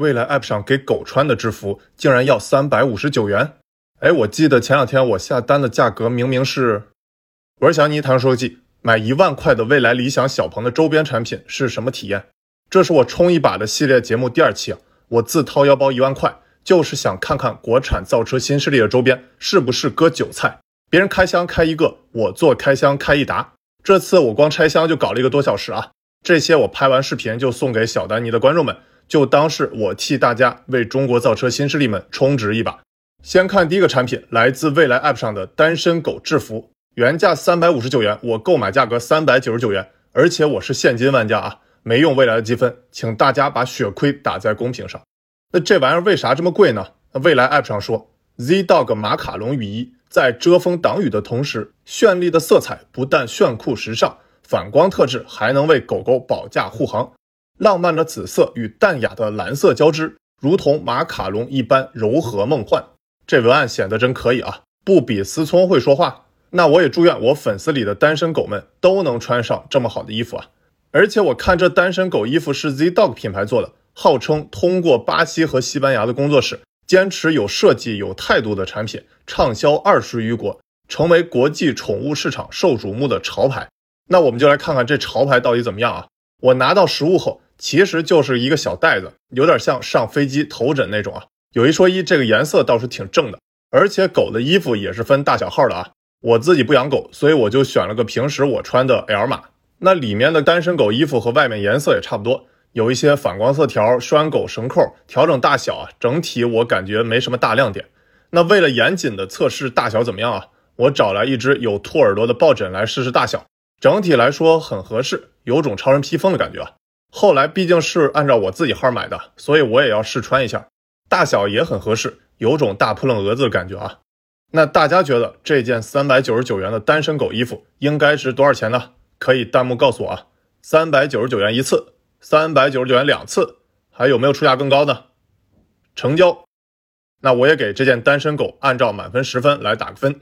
未来 App 上给狗穿的制服竟然要三百五十九元。哎，我记得前两天我下单的价格明明是……我是小尼谈说记，买一万块的未来理想小鹏的周边产品是什么体验？这是我冲一把的系列节目第二期啊，我自掏腰包一万块，就是想看看国产造车新势力的周边是不是割韭菜。别人开箱开一个，我做开箱开一沓。这次我光拆箱就搞了一个多小时啊！这些我拍完视频就送给小丹尼的观众们，就当是我替大家为中国造车新势力们充值一把。先看第一个产品，来自未来 App 上的单身狗制服，原价三百五十九元，我购买价格三百九十九元，而且我是现金玩家啊，没用未来的积分，请大家把血亏打在公屏上。那这玩意儿为啥这么贵呢？那未来 App 上说，Z Dog 马卡龙雨衣。在遮风挡雨的同时，绚丽的色彩不但炫酷时尚，反光特质还能为狗狗保驾护航。浪漫的紫色与淡雅的蓝色交织，如同马卡龙一般柔和梦幻。这文案显得真可以啊，不比思聪会说话。那我也祝愿我粉丝里的单身狗们都能穿上这么好的衣服啊！而且我看这单身狗衣服是 Z Dog 品牌做的，号称通过巴西和西班牙的工作室。坚持有设计、有态度的产品，畅销二十余国，成为国际宠物市场受瞩目的潮牌。那我们就来看看这潮牌到底怎么样啊？我拿到实物后，其实就是一个小袋子，有点像上飞机头枕那种啊。有一说一，这个颜色倒是挺正的，而且狗的衣服也是分大小号的啊。我自己不养狗，所以我就选了个平时我穿的 L 码。那里面的单身狗衣服和外面颜色也差不多。有一些反光色条、拴狗绳扣、调整大小啊，整体我感觉没什么大亮点。那为了严谨的测试大小怎么样啊？我找来一只有兔耳朵的抱枕来试试大小，整体来说很合适，有种超人披风的感觉啊。后来毕竟是按照我自己号买的，所以我也要试穿一下，大小也很合适，有种大扑棱蛾子的感觉啊。那大家觉得这件三百九十九元的单身狗衣服应该值多少钱呢？可以弹幕告诉我啊，三百九十九元一次。三百九十九元两次，还有没有出价更高的？成交。那我也给这件单身狗按照满分十分来打个分。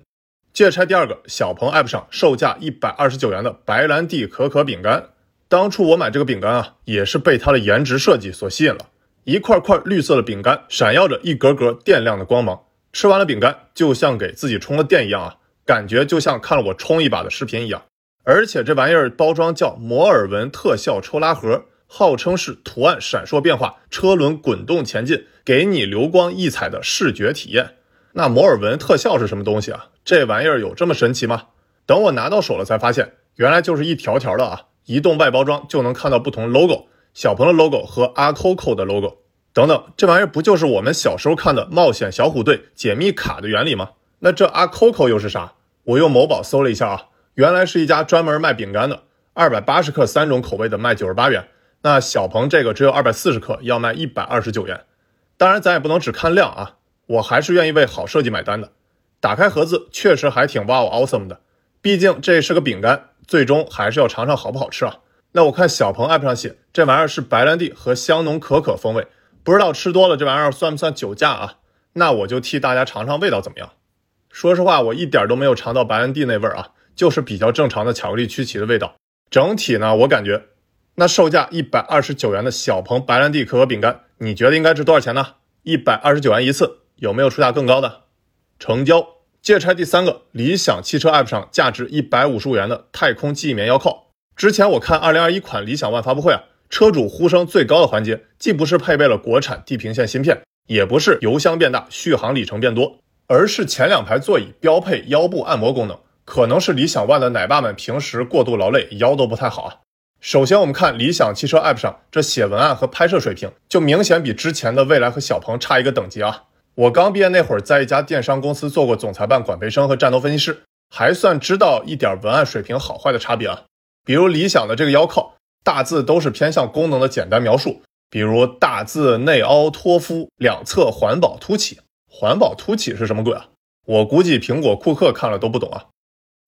接着拆第二个，小鹏 App 上售价一百二十九元的白兰地可可饼干。当初我买这个饼干啊，也是被它的颜值设计所吸引了。一块块绿色的饼干，闪耀着一格格电亮的光芒。吃完了饼干，就像给自己充了电一样啊，感觉就像看了我充一把的视频一样。而且这玩意儿包装叫摩尔纹特效抽拉盒。号称是图案闪烁变化，车轮滚动前进，给你流光溢彩的视觉体验。那摩尔纹特效是什么东西啊？这玩意儿有这么神奇吗？等我拿到手了才发现，原来就是一条条的啊！移动外包装就能看到不同 logo，小鹏的 logo 和阿 Coco 的 logo 等等，这玩意儿不就是我们小时候看的冒险小虎队解密卡的原理吗？那这阿 Coco 又是啥？我用某宝搜了一下啊，原来是一家专门卖饼干的，二百八十克三种口味的卖九十八元。那小鹏这个只有二百四十克，要卖一百二十九元。当然，咱也不能只看量啊，我还是愿意为好设计买单的。打开盒子，确实还挺 wow awesome 的。毕竟这是个饼干，最终还是要尝尝好不好吃啊。那我看小鹏 app 上写，这玩意儿是白兰地和香浓可可风味，不知道吃多了这玩意儿算不算酒驾啊？那我就替大家尝尝味道怎么样。说实话，我一点都没有尝到白兰地那味儿啊，就是比较正常的巧克力曲奇的味道。整体呢，我感觉。那售价一百二十九元的小鹏白兰地可可饼干，你觉得应该值多少钱呢？一百二十九元一次，有没有出价更高的？成交。接着拆第三个，理想汽车 App 上价值一百五十五元的太空记忆棉腰靠。之前我看二零二一款理想 ONE 发布会啊，车主呼声最高的环节，既不是配备了国产地平线芯片，也不是油箱变大、续航里程变多，而是前两排座椅标配腰部按摩功能。可能是理想 ONE 的奶爸们平时过度劳累，腰都不太好啊。首先，我们看理想汽车 App 上这写文案和拍摄水平，就明显比之前的蔚来和小鹏差一个等级啊！我刚毕业那会儿，在一家电商公司做过总裁办、管培生和战斗分析师，还算知道一点文案水平好坏的差别啊。比如理想的这个腰靠，大字都是偏向功能的简单描述，比如大字内凹托夫，两侧环保凸起。环保凸起是什么鬼啊？我估计苹果库克看了都不懂啊。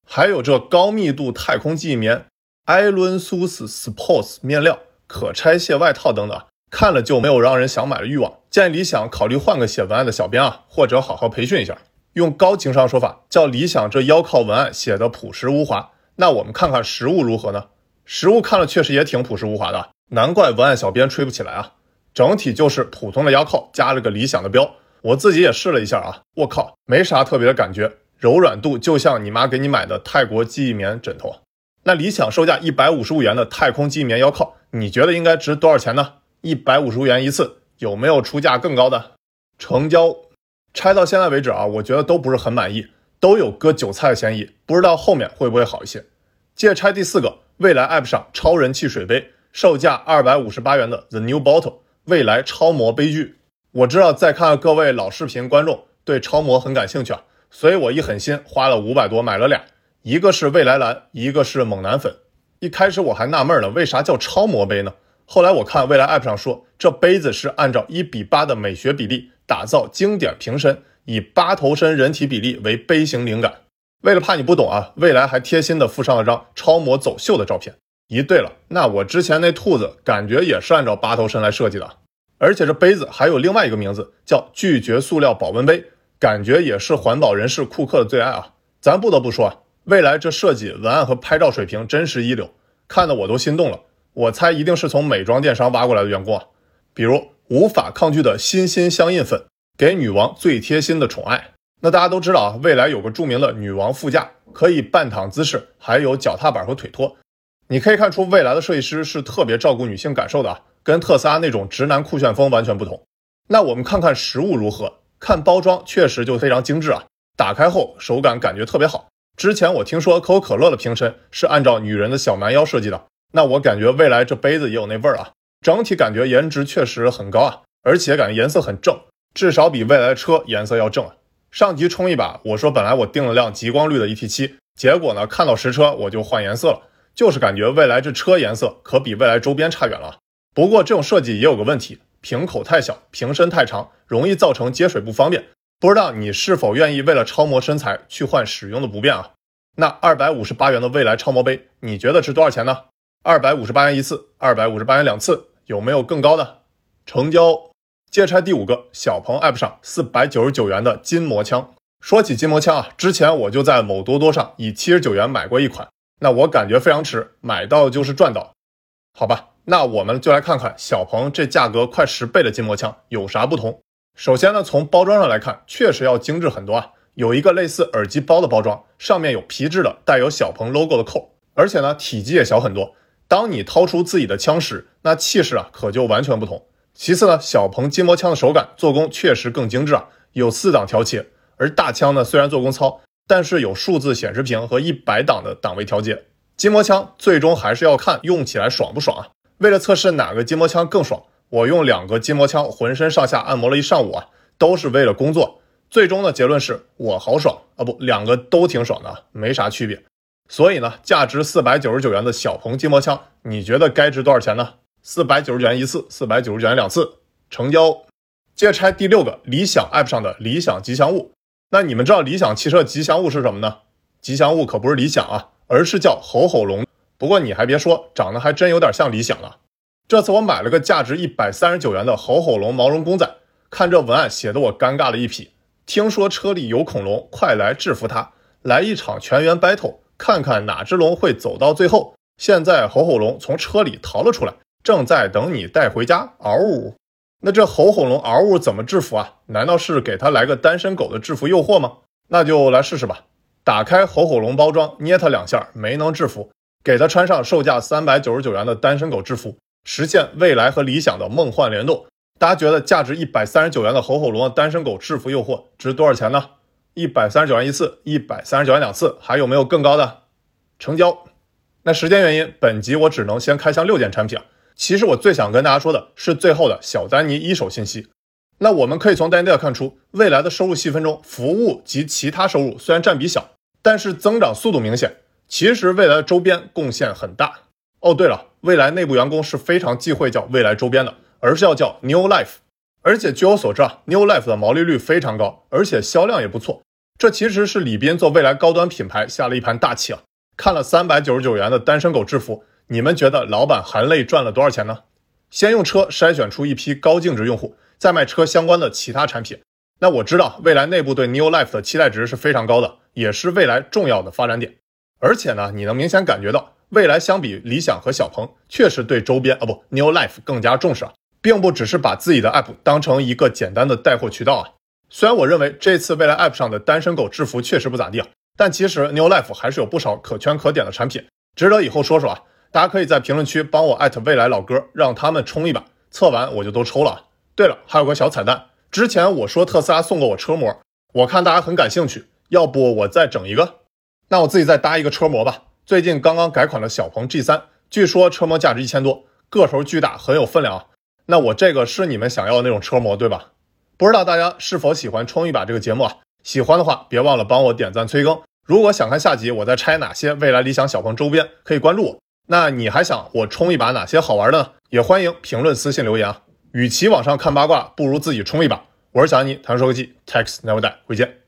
还有这高密度太空记忆棉。艾伦苏斯 Sports 面料、可拆卸外套等等，看了就没有让人想买的欲望。建议理想考虑换个写文案的小编啊，或者好好培训一下，用高情商说法叫理想这腰靠文案写的朴实无华。那我们看看实物如何呢？实物看了确实也挺朴实无华的，难怪文案小编吹不起来啊。整体就是普通的腰靠加了个理想的标。我自己也试了一下啊，我靠，没啥特别的感觉，柔软度就像你妈给你买的泰国记忆棉枕头。那理想售价一百五十五元的太空记忆棉腰靠，你觉得应该值多少钱呢？一百五十元一次，有没有出价更高的？成交。拆到现在为止啊，我觉得都不是很满意，都有割韭菜的嫌疑，不知道后面会不会好一些。接着拆第四个，未来 App 上超人气水杯，售价二百五十八元的 The New Bottle 未来超模杯具。我知道在看各位老视频观众对超模很感兴趣啊，所以我一狠心花了五百多买了俩，一个是未来蓝，一个是猛男粉。一开始我还纳闷呢，为啥叫超模杯呢？后来我看未来 App 上说，这杯子是按照一比八的美学比例。打造经典瓶身，以八头身人体比例为杯型灵感。为了怕你不懂啊，未来还贴心的附上了张超模走秀的照片。咦，对了，那我之前那兔子感觉也是按照八头身来设计的，而且这杯子还有另外一个名字，叫拒绝塑料保温杯，感觉也是环保人士库克的最爱啊。咱不得不说啊，未来这设计、文案和拍照水平真是一流，看得我都心动了。我猜一定是从美妆电商挖过来的员工啊，比如。无法抗拒的心心相印粉，给女王最贴心的宠爱。那大家都知道啊，未来有个著名的女王副驾，可以半躺姿势，还有脚踏板和腿托。你可以看出，未来的设计师是特别照顾女性感受的啊，跟特斯拉那种直男酷炫风完全不同。那我们看看实物如何？看包装确实就非常精致啊，打开后手感感觉特别好。之前我听说可口可乐的瓶身是按照女人的小蛮腰设计的，那我感觉未来这杯子也有那味儿啊。整体感觉颜值确实很高啊，而且感觉颜色很正，至少比未来的车颜色要正啊。上集冲一把，我说本来我订了辆极光绿的 ET7，结果呢看到实车我就换颜色了，就是感觉未来这车颜色可比未来周边差远了。不过这种设计也有个问题，瓶口太小，瓶身太长，容易造成接水不方便。不知道你是否愿意为了超模身材去换使用的不便啊？那二百五十八元的未来超模杯，你觉得值多少钱呢？二百五十八元一次，二百五十八元两次。有没有更高的成交？接拆第五个小鹏 App 上四百九十九元的筋膜枪。说起筋膜枪啊，之前我就在某多多上以七十九元买过一款，那我感觉非常值，买到就是赚到。好吧，那我们就来看看小鹏这价格快十倍的筋膜枪有啥不同。首先呢，从包装上来看，确实要精致很多啊，有一个类似耳机包的包装，上面有皮质的带有小鹏 logo 的扣，而且呢体积也小很多。当你掏出自己的枪时，那气势啊可就完全不同。其次呢，小鹏筋膜枪的手感做工确实更精致啊，有四档调节，而大枪呢虽然做工糙，但是有数字显示屏和一百档的档位调节。筋膜枪最终还是要看用起来爽不爽啊。为了测试哪个筋膜枪更爽，我用两个筋膜枪浑身上下按摩了一上午啊，都是为了工作。最终的结论是我好爽啊，不，两个都挺爽的，没啥区别。所以呢，价值四百九十九元的小鹏筋膜枪，你觉得该值多少钱呢？四百九十九元一次，四百九十九元两次，成交。接着拆第六个理想 App 上的理想吉祥物。那你们知道理想汽车吉祥物是什么呢？吉祥物可不是理想啊，而是叫吼吼龙。不过你还别说，长得还真有点像理想了。这次我买了个价值一百三十九元的吼吼龙毛绒公仔，看这文案写的我尴尬了一批。听说车里有恐龙，快来制服它，来一场全员 battle。看看哪只龙会走到最后。现在吼吼龙从车里逃了出来，正在等你带回家。嗷呜！那这吼吼龙嗷呜怎么制服啊？难道是给他来个单身狗的制服诱惑吗？那就来试试吧。打开吼吼龙包装，捏它两下，没能制服，给它穿上售价三百九十九元的单身狗制服，实现未来和理想的梦幻联动。大家觉得价值一百三十九元的吼吼龙的单身狗制服诱惑值多少钱呢？一百三十九元一次，一百三十九元两次，还有没有更高的？成交。那时间原因，本集我只能先开箱六件产品。其实我最想跟大家说的是最后的小丹尼一手信息。那我们可以从单 a 看出，未来的收入细分中，服务及其他收入虽然占比小，但是增长速度明显。其实未来的周边贡献很大。哦，对了，未来内部员工是非常忌讳叫未来周边的，而是要叫 New Life。而且据我所知啊，New Life 的毛利率非常高，而且销量也不错。这其实是李斌做未来高端品牌下了一盘大棋啊！看了三百九十九元的单身狗制服，你们觉得老板含泪赚了多少钱呢？先用车筛选出一批高净值用户，再卖车相关的其他产品。那我知道未来内部对 New Life 的期待值是非常高的，也是未来重要的发展点。而且呢，你能明显感觉到未来相比理想和小鹏，确实对周边啊不 New Life 更加重视啊。并不只是把自己的 app 当成一个简单的带货渠道啊。虽然我认为这次未来 app 上的单身狗制服确实不咋地啊，但其实 New Life 还是有不少可圈可点的产品，值得以后说说啊。大家可以在评论区帮我艾特未来老哥，让他们冲一把，测完我就都抽了啊。对了，还有个小彩蛋，之前我说特斯拉送过我车模，我看大家很感兴趣，要不我再整一个？那我自己再搭一个车模吧。最近刚刚改款的小鹏 G3，据说车模价值一千多，个头巨大，很有分量啊。那我这个是你们想要的那种车模对吧？不知道大家是否喜欢冲一把这个节目啊？喜欢的话，别忘了帮我点赞催更。如果想看下集我再拆哪些未来理想小鹏周边，可以关注我。那你还想我冲一把哪些好玩的呢？也欢迎评论、私信留言啊！与其网上看八卦，不如自己冲一把。我是小安妮，谈说科技，Tax Never Die，回见。